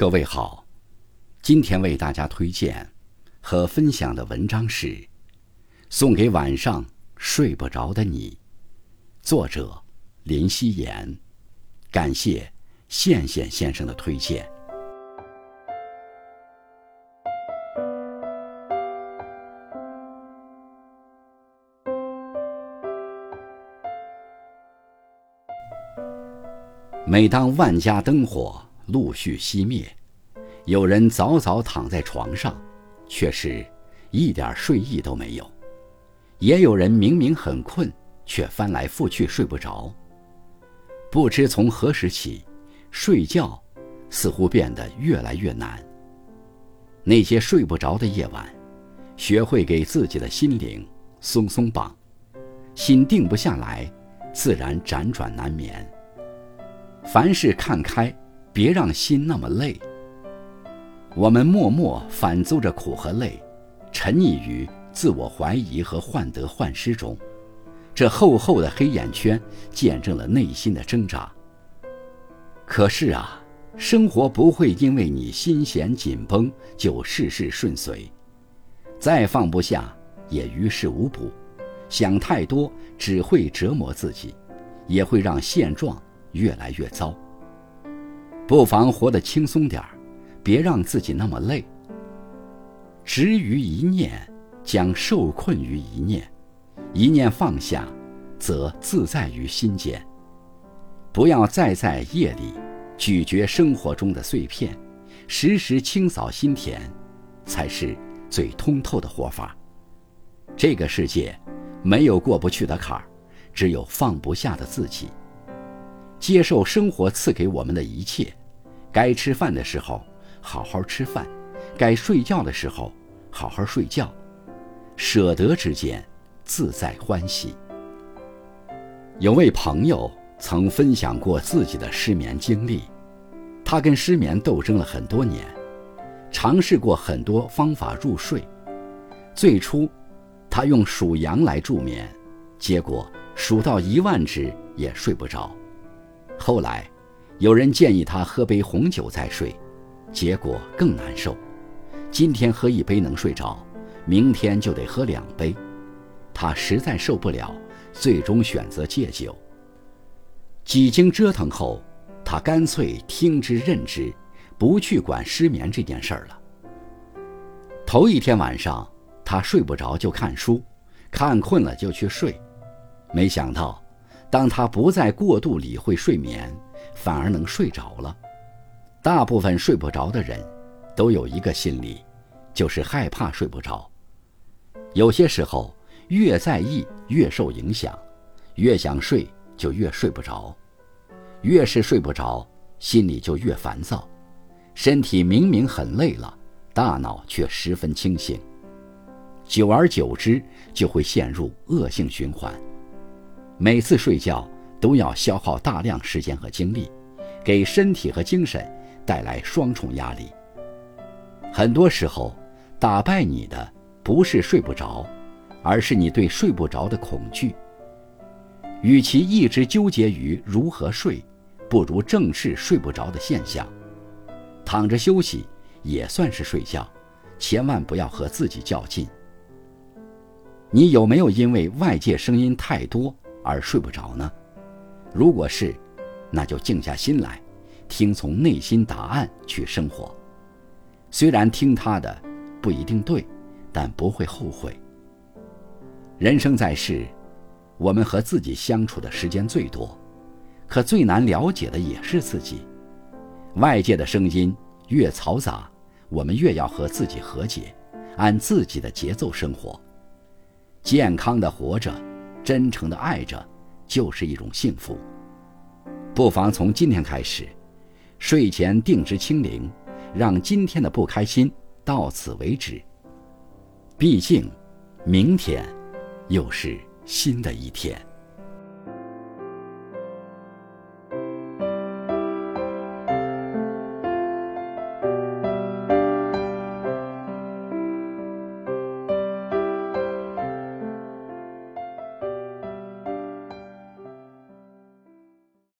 各位好，今天为大家推荐和分享的文章是《送给晚上睡不着的你》，作者林夕颜。感谢羡羡先生的推荐。每当万家灯火陆续熄灭，有人早早躺在床上，却是一点睡意都没有；也有人明明很困，却翻来覆去睡不着。不知从何时起，睡觉似乎变得越来越难。那些睡不着的夜晚，学会给自己的心灵松松绑，心定不下来，自然辗转难眠。凡事看开，别让心那么累。我们默默反奏着苦和累，沉溺于自我怀疑和患得患失中，这厚厚的黑眼圈见证了内心的挣扎。可是啊，生活不会因为你心弦紧绷就事事顺遂，再放不下也于事无补，想太多只会折磨自己，也会让现状。越来越糟，不妨活得轻松点儿，别让自己那么累。执于一念，将受困于一念；一念放下，则自在于心间。不要再在夜里咀嚼生活中的碎片，时时清扫心田，才是最通透的活法。这个世界没有过不去的坎儿，只有放不下的自己。接受生活赐给我们的一切，该吃饭的时候好好吃饭，该睡觉的时候好好睡觉，舍得之间自在欢喜。有位朋友曾分享过自己的失眠经历，他跟失眠斗争了很多年，尝试过很多方法入睡。最初，他用数羊来助眠，结果数到一万只也睡不着。后来，有人建议他喝杯红酒再睡，结果更难受。今天喝一杯能睡着，明天就得喝两杯。他实在受不了，最终选择戒酒。几经折腾后，他干脆听之任之，不去管失眠这件事儿了。头一天晚上，他睡不着就看书，看困了就去睡，没想到。当他不再过度理会睡眠，反而能睡着了。大部分睡不着的人，都有一个心理，就是害怕睡不着。有些时候，越在意越受影响，越想睡就越睡不着，越是睡不着，心里就越烦躁，身体明明很累了，大脑却十分清醒。久而久之，就会陷入恶性循环。每次睡觉都要消耗大量时间和精力，给身体和精神带来双重压力。很多时候，打败你的不是睡不着，而是你对睡不着的恐惧。与其一直纠结于如何睡，不如正视睡不着的现象。躺着休息也算是睡觉，千万不要和自己较劲。你有没有因为外界声音太多？而睡不着呢？如果是，那就静下心来，听从内心答案去生活。虽然听他的不一定对，但不会后悔。人生在世，我们和自己相处的时间最多，可最难了解的也是自己。外界的声音越嘈杂，我们越要和自己和解，按自己的节奏生活，健康的活着。真诚的爱着，就是一种幸福。不妨从今天开始，睡前定时清零，让今天的不开心到此为止。毕竟，明天又是新的一天。